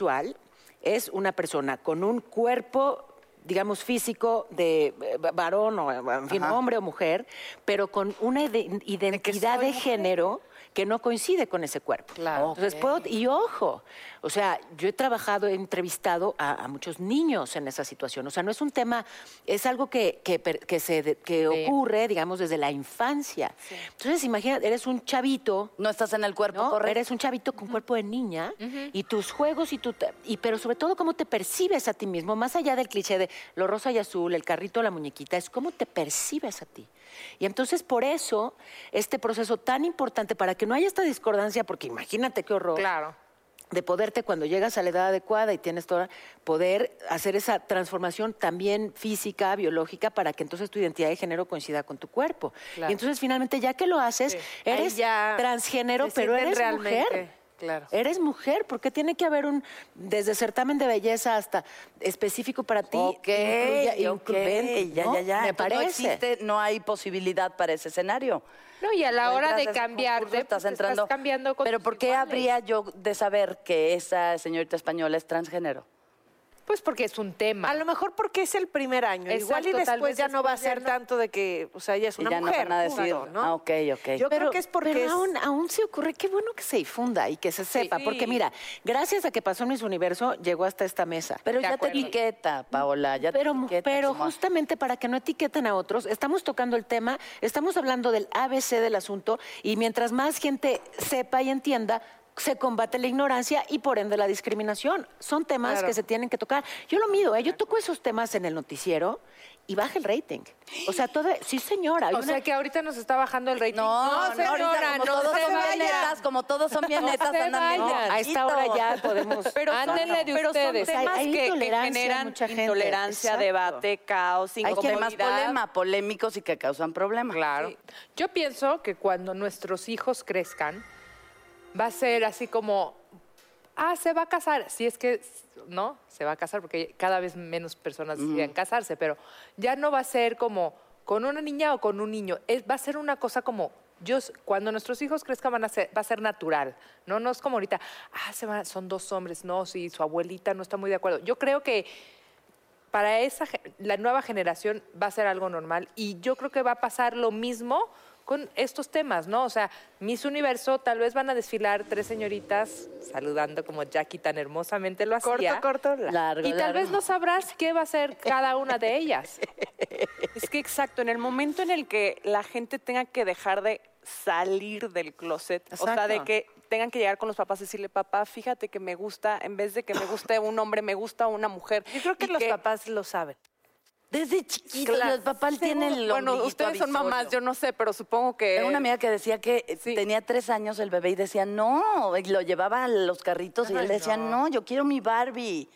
es una persona con un cuerpo digamos, físico de eh, varón o, en fin, Ajá. hombre o mujer, pero con una ide- identidad de, género que no coincide con ese cuerpo. Claro. Entonces, puedo, y ojo, o sea, yo he trabajado, he entrevistado a, a muchos niños en esa situación. O sea, no es un tema, es algo que, que, que se, que ocurre, digamos, desde la infancia. Entonces, imagínate, eres un chavito, No estás en el cuerpo ¿no? correcto. Eres un chavito con cuerpo de niña y tus juegos y tu y pero sobre todo cómo te percibes a ti mismo, más allá del cliché de lo rosa y azul, el carrito, la muñequita, es cómo te percibes a ti. Y entonces por eso este proceso tan importante para que no haya esta discordancia, porque imagínate qué horror Claro. De poderte cuando llegas a la edad adecuada y tienes toda poder hacer esa transformación también física, biológica para que entonces tu identidad de género coincida con tu cuerpo. Claro. Y entonces finalmente ya que lo haces, eres ya transgénero, pero eres realmente, mujer. Claro. Eres mujer, porque tiene que haber un desde certamen de belleza hasta específico para ti, Ok, incluya- ok, incluyente, ya, ¿no? ya, ya. Me No existe, no hay posibilidad para ese escenario. No, y a la No hora de cambiarte, concurso, estás pues, entrando. estás cambiando con Pero ¿por qué iguales. habría yo de saber que esa señorita española es transgénero? Pues porque es un tema. A lo mejor porque es el primer año. Igual y después ya no va a ser no. tanto de que, o sea, ella es Y una ya no mujer. van a decir, punto, ¿no? ah, ok, ok. Yo creo que es porque pero es... aún, aún se ocurre, qué bueno que se difunda y que se sepa, Sí. porque mira, gracias a que pasó en Miss Universo, llegó hasta esta mesa. Pero De ya acuerdo. te etiqueta, Paola, ya Pero, te etiqueta. pero justamente para que no etiqueten a otros, estamos tocando el tema, estamos hablando del ABC del asunto y mientras más gente sepa y entienda, se combate la ignorancia y por ende la discriminación. Son temas Claro. que se tienen que tocar. Yo lo mido, ¿eh? yo toco esos temas en el noticiero y baja el rating. O sea, todo, sí señora. hay O una- sea que ahorita nos está bajando el rating. No, no, señora, ahorita como no todos se son bien vaya. netas, como todos son bien No netas, se andan bien vayan. a esta hora ya podemos... Pero Ándenle de pero son ustedes. temas Hay- hay que, generan mucha gente. intolerancia, Exacto. debate, caos, Hay temas incomodidad. problema, polémicos y que causan problemas. Claro. Yo pienso que cuando nuestros hijos crezcan, va a ser así como, ah, se va a casar. Si es que, no, se va a casar porque cada vez menos personas deciden casarse, pero ya no va a ser como con una niña o con un niño. Es- va a ser una cosa como, yo, cuando nuestros hijos crezcan van a ser, va a ser natural. No, no es como ahorita, ah, se van, son dos hombres. No, si su abuelita no está muy de acuerdo. Yo creo que para esa la nueva generación va a ser algo normal y yo creo que va a pasar lo mismo con estos temas, ¿no? O sea, Miss Universo tal vez van a desfilar tres señoritas saludando como Jackie tan hermosamente lo Corto, hacía. corto. la- Largo, Y tal largo. vez no sabrás qué va a ser cada una de ellas. Es que exacto, en el momento en el que la gente tenga que dejar de salir del closet, o sea, de que tengan que llegar con los papás y decirle, papá, fíjate que me gusta, en vez de que me guste un hombre, me gusta una mujer. Yo creo que Y los papás lo saben. Desde chiquito, Claro. el papá tiene el Bueno, ustedes son mamás, yo no sé, pero supongo que... Tengo una amiga que decía que Sí. tenía tres años el bebé y decía, no, y lo llevaba a los carritos y él decía, no. yo quiero mi Barbie.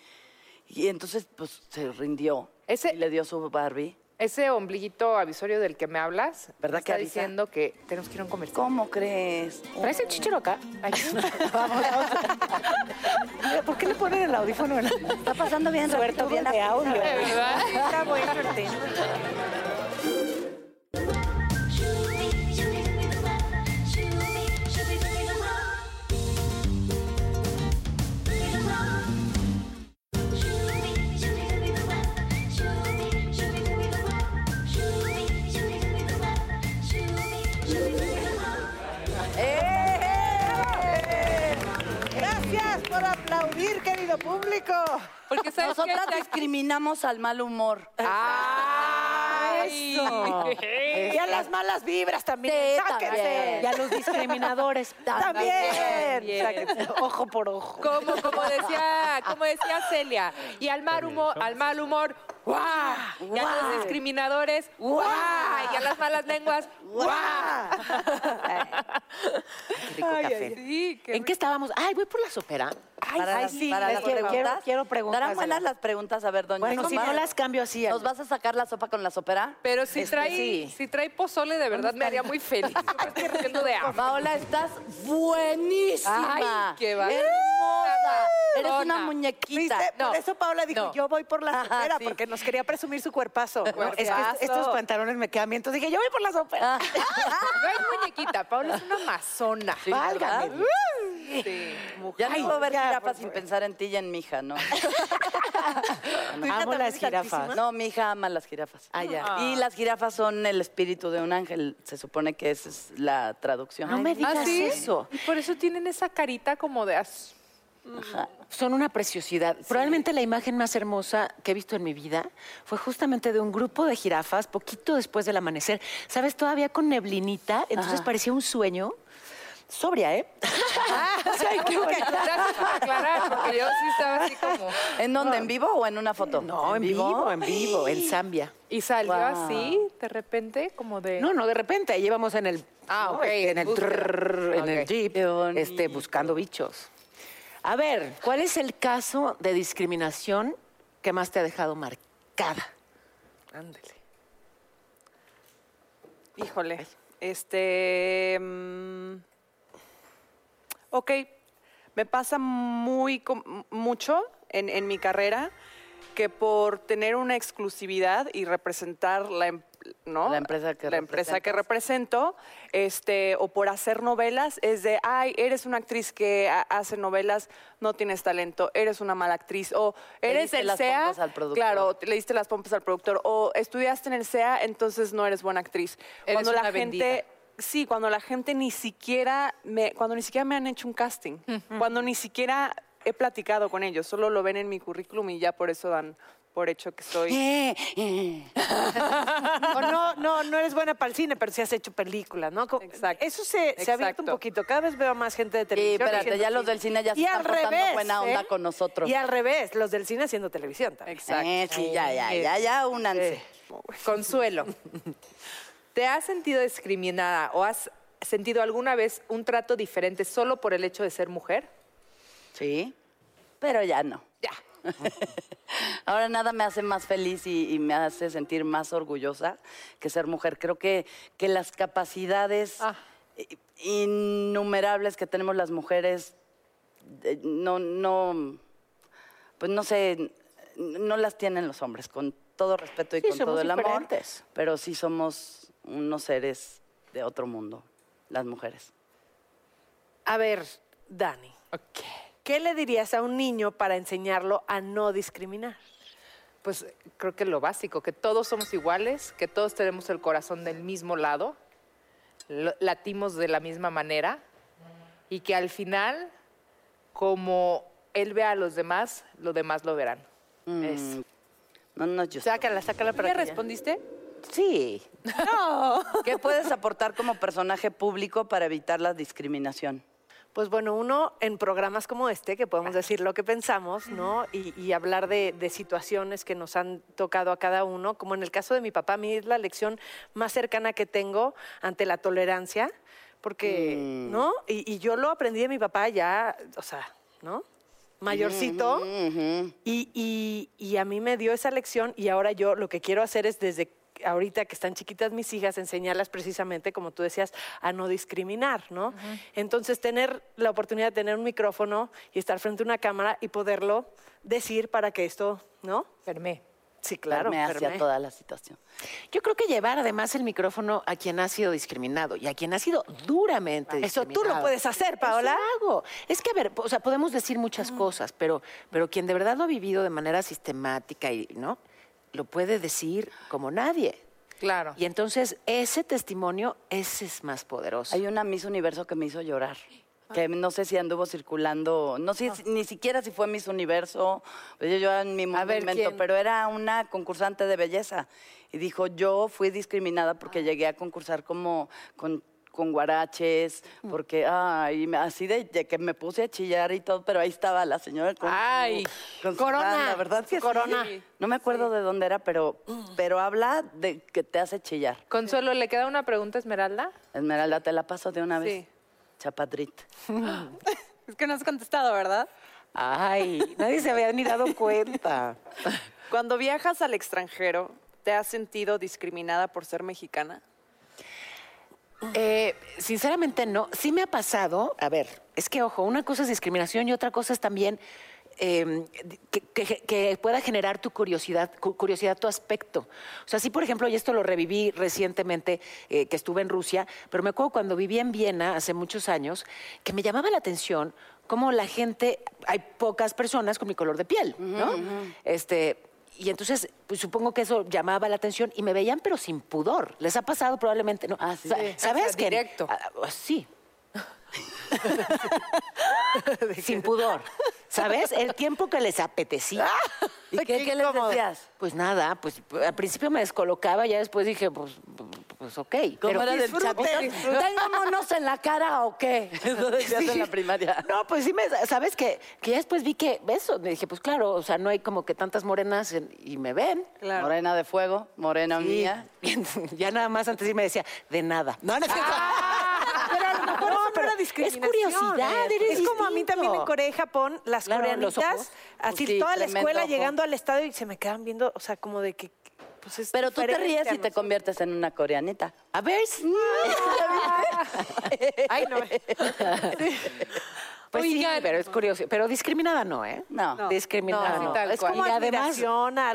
Y entonces, pues, se rindió Ese- y le dio su Barbie. Ese ombliguito avisorio del que me hablas, ¿Verdad me que está avisa? diciendo que tenemos que ir a un comercial. ¿Cómo crees? ¿Traes el chichero acá? Ay, ¿Por qué le ponen el audífono. Está pasando bien, Roberto, bien de audio. Está bueno el tema. Por aplaudir, querido público. Porque Nosotras discriminamos al mal humor. ¡Ay! Y a las malas vibras también. Sí, sáquense. también. Y a los discriminadores. También. Bien. Sáquense. Ojo por ojo. Como, como decía, como decía Celia, y al mal humor, al mal humor, ¡guau! Y a los discriminadores, ¡guau! Y a las malas lenguas, ¡guau! Qué rico café. Sí, qué ¿En qué estábamos? Ay, voy por la sopera. para ay, las, sí, para las quiero- preguntas. quiero- quiero preguntársela. Darán buenas las preguntas, a ver, doña. Bueno, ¿nos si no las cambio así. ¿Nos vas a sacar la sopa con la sopera? Pero si Este, trae, sí. Si trae pozole, de verdad me haría muy feliz. Yo me estoy muriendo de hambre. Paola, estás buenísima. Ay, qué va- Hermosa. Eres una muñequita. ¿Viste? No, Por eso Paola dijo, no. yo voy por la sopera, sí. porque nos quería presumir su cuerpazo. Es que estos pantalones me quedan bien. Entonces dije, yo voy por la sopera. No es muñequita, Paula es una amazona. Válgame. ¿verdad? Sí, Ya no puedo ver jirafas sin pensar en ti y en mi hija, ¿no? Amo las jirafas. No, mi hija ama las jirafas. Ah, ya. Y las jirafas son el espíritu de un ángel. Se supone que esa es la traducción. No me digas ¿Ah, sí? eso. Y por eso tienen esa carita como de... as- Son una preciosidad. Probablemente la imagen más hermosa que he visto en mi vida fue justamente de un grupo de jirafas poquito después del amanecer. ¿Sabes? Todavía con neblinita, entonces parecía un sueño. Sobria, ¿eh? Gracias por aclarar, porque yo sí estaba así como... ¿En dónde? ¿En vivo o en una foto? No, en vivo, en vivo, en Zambia. Y salió así, de repente, como de... No, no, de repente ahí íbamos en el, Ah, ¿no? ok, en el, búsqueda. trrr, en el jeep, este, buscando bichos. A ver, ¿cuál es el caso de discriminación que más te ha dejado marcada? Ándale. Híjole, este... mm, ok, me pasa muy mucho en, en mi carrera que por tener una exclusividad y representar la, em- ¿no? La empresa que la empresa que represento, este, o por hacer novelas, es de, ay, eres una actriz que ha- hace novelas, no tienes talento, eres una mala actriz, o eres el las SEA, pompas al productor. claro, le diste las pompas al productor, o estudiaste en el SEA, entonces no eres buena actriz. Eres cuando la gente. Sí, cuando la gente ni siquiera me, cuando ni siquiera me han hecho un casting, cuando ni siquiera he platicado con ellos, solo lo ven en mi currículum y ya por eso dan por hecho que soy. O no, no, no eres buena para el cine, pero sí has hecho películas, ¿no? Exacto. Eso se, se ha abierto un poquito. Cada vez veo más gente de Y televisión. espérate, haciendo ya los del cine ya se Y están portando revés, buena onda ¿eh? con nosotros. Y al revés, los del cine haciendo televisión también. Exacto. Eh, sí, ya, ya, ya, ya, únanse. Consuelo, ¿te has sentido discriminada o has sentido alguna vez un trato diferente solo por el hecho de ser mujer? Sí, pero ya no. Ya. Ahora nada me hace más feliz y, y me hace sentir más orgullosa que ser mujer. Creo que, que las capacidades Ah. innumerables que tenemos las mujeres, eh, no, no, pues no sé, no las tienen los hombres, con todo respeto y Sí, con todo el amor. diferentes. Pero sí somos unos seres de otro mundo, las mujeres. A ver, Dani, ¿qué le dirías a un niño para enseñarlo a no discriminar? Pues creo que lo básico, que todos somos iguales, que todos tenemos el corazón del mismo lado, lo- latimos de la misma manera y que al final, como él ve a los demás, los demás lo verán. Mm, No, no, yo Sácala, sácala para ¿Ya que ya- respondiste? Sí. ¿Qué puedes aportar como personaje público para evitar la discriminación? Pues bueno, uno en programas como este, que podemos decir lo que pensamos, ¿no? Y, y hablar de, de situaciones que nos han tocado a cada uno, como en el caso de mi papá, a mí es la lección más cercana que tengo ante la tolerancia, porque, ¿no? Y, y yo lo aprendí de mi papá ya, o sea, ¿no? Mayorcito. Y, y- y a mí me dio esa lección y ahora yo lo que quiero hacer es desde ahorita que están chiquitas mis hijas, enseñarlas precisamente, como tú decías, a no discriminar, ¿no? Entonces, tener la oportunidad de tener un micrófono y estar frente a una cámara y poderlo decir para que esto, ¿no? Permé. Sí, claro. me hacia toda la situación. Yo creo que llevar además el micrófono a quien ha sido discriminado y a quien ha sido duramente Eso tú discriminado. lo puedes hacer, Paola. Eso hago. Es que, a ver, o sea, podemos decir muchas cosas, pero, pero quien de verdad lo ha vivido de manera sistemática y, ¿no? Lo puede decir como nadie. Claro. Y entonces ese testimonio, ese es más poderoso. Hay una Miss Universo que me hizo llorar. Que no sé si anduvo circulando, no sé si- ni siquiera si fue Miss Universo, pues yo, yo en mi momento, pero era una concursante de belleza. Y dijo, yo fui discriminada porque llegué a concursar como con, con guaraches, porque, ay, me- así de, de que me puse a chillar y todo, pero ahí estaba la señora con, su- Ay, con su Corona, banda, ¿verdad? que sí? Corona. No me acuerdo de dónde era, pero, pero habla de que te hace chillar. Consuelo, ¿le queda una pregunta, Esmeralda? Esmeralda, te la paso de una vez. Sí. Chapadrit. Es que no has contestado, ¿verdad? Ay, nadie se había ni dado cuenta. Cuando viajas al extranjero, ¿te has sentido discriminada por ser mexicana? Eh, sinceramente no. Sí me ha pasado. A ver, es que ojo, una cosa es discriminación y otra cosa es también eh, que, que- que pueda generar tu curiosidad, cu- curiosidad tu aspecto. O sea, sí, por ejemplo, y esto lo reviví recientemente, eh, que estuve en Rusia, pero me acuerdo cuando vivía en Viena hace muchos años, que me llamaba la atención cómo la gente, hay pocas personas con mi color de piel, ¿no? Este. Y entonces, pues supongo que eso llamaba la atención y me veían, pero sin pudor. Les ha pasado probablemente, ¿no? Ah, sí. Sa- Sí. ¿Sabes O sea, que directo. Ah, ah, sí. Sin pudor. ¿Sabes? El tiempo que les apetecía. ¿Y qué, qué les decías? Pues nada, pues al principio me descolocaba, ya después dije, pues, pues ok. ¿Cómo pero era del disfrute. chavito? ¿Tengo monos en la cara o qué? Eso decías Sí. en la primaria. No, pues sí, me, ¿sabes que Que ya después vi que, eso, me dije, pues claro, o sea, no hay como que tantas morenas en- y me ven. Morena de fuego, morena Sí. mía. ya nada más antes sí me decía, de nada. No, no es cierto. Pero a lo mejor no pero era es curiosidad, ¿eh? eres Es como a mí también en. Corea y Japón, las Claro, coreanitas, así Sí, toda la escuela ojo. llegando al estadio y se me quedan viendo, o sea, como de que pues es Pero tú te ríes y te conviertes en una coreanita. A ver. Ay, no. Pues sí, pero es curioso. Pero discriminada no, ¿eh? No. No. Discriminada No, no. sí, tal Es como y además, y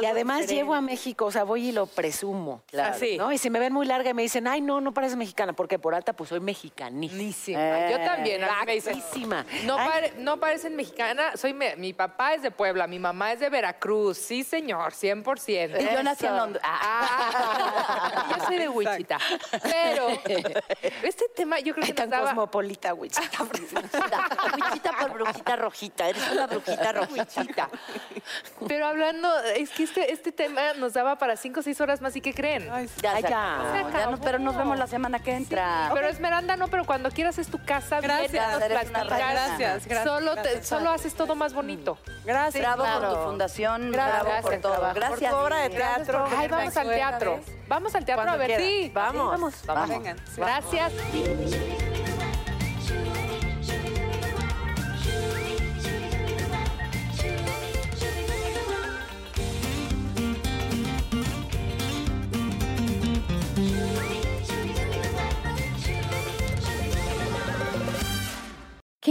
además diferente. llevo a México, o sea, voy y lo presumo. Claro. Así. ¿no? Y si me ven muy larga y me dicen, ay, no, no pareces mexicana, porque por alta, pues soy mexicanísima. Buenísima. Yo Eh. también. a mí me dicen, Guapísima. No, Ay. pare- no parecen mexicana. Soy me- mi papá es de Puebla, mi mamá es de Veracruz. Sí, señor, 100%. Y yo nací en. Londres. Ah, yo soy de Wichita. Pero este tema yo creo Ay, que tan nos daba... cosmopolita, güey. Brujita por brujita rojita. Eres una brujita rojita. Pero hablando, es que este, este tema nos daba para cinco o seis horas más. ¿Y qué creen? Ya, Ay, ya. Ya nos- pero nos vemos la semana que entra. Pero Esmeralda no, pero cuando quieras es tu casa. Gracias, vienes, nos. Gracias, gracias, Solo, te- gracias. solo haces todo más bonito. Gracias. Bravo claro. por tu fundación, Gracias, bravo por todo. trabajo. Gracias. Por tu obra de teatro. Ay, vamos al teatro. Vamos al teatro a ver, sí. Vamos. Vamos. Vengan. Gracias.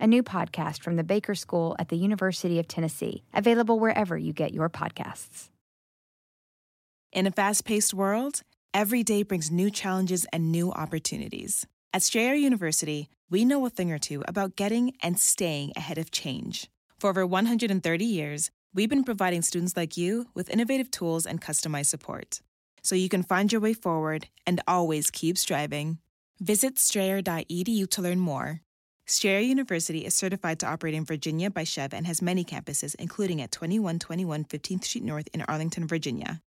a new podcast from the Baker School at the University of Tennessee, available wherever you get your podcasts. In a fast paced world, every day brings new challenges and new opportunities. At Strayer University, we know a thing or two about getting and staying ahead of change. For over 130 years, we've been providing students like you with innovative tools and customized support so you can find your way forward and always keep striving. Visit strayer.edu to learn more. Strayer University is certified to operate in Virginia by Chev and has many campuses, including at 2121 15th Street North in Arlington, Virginia.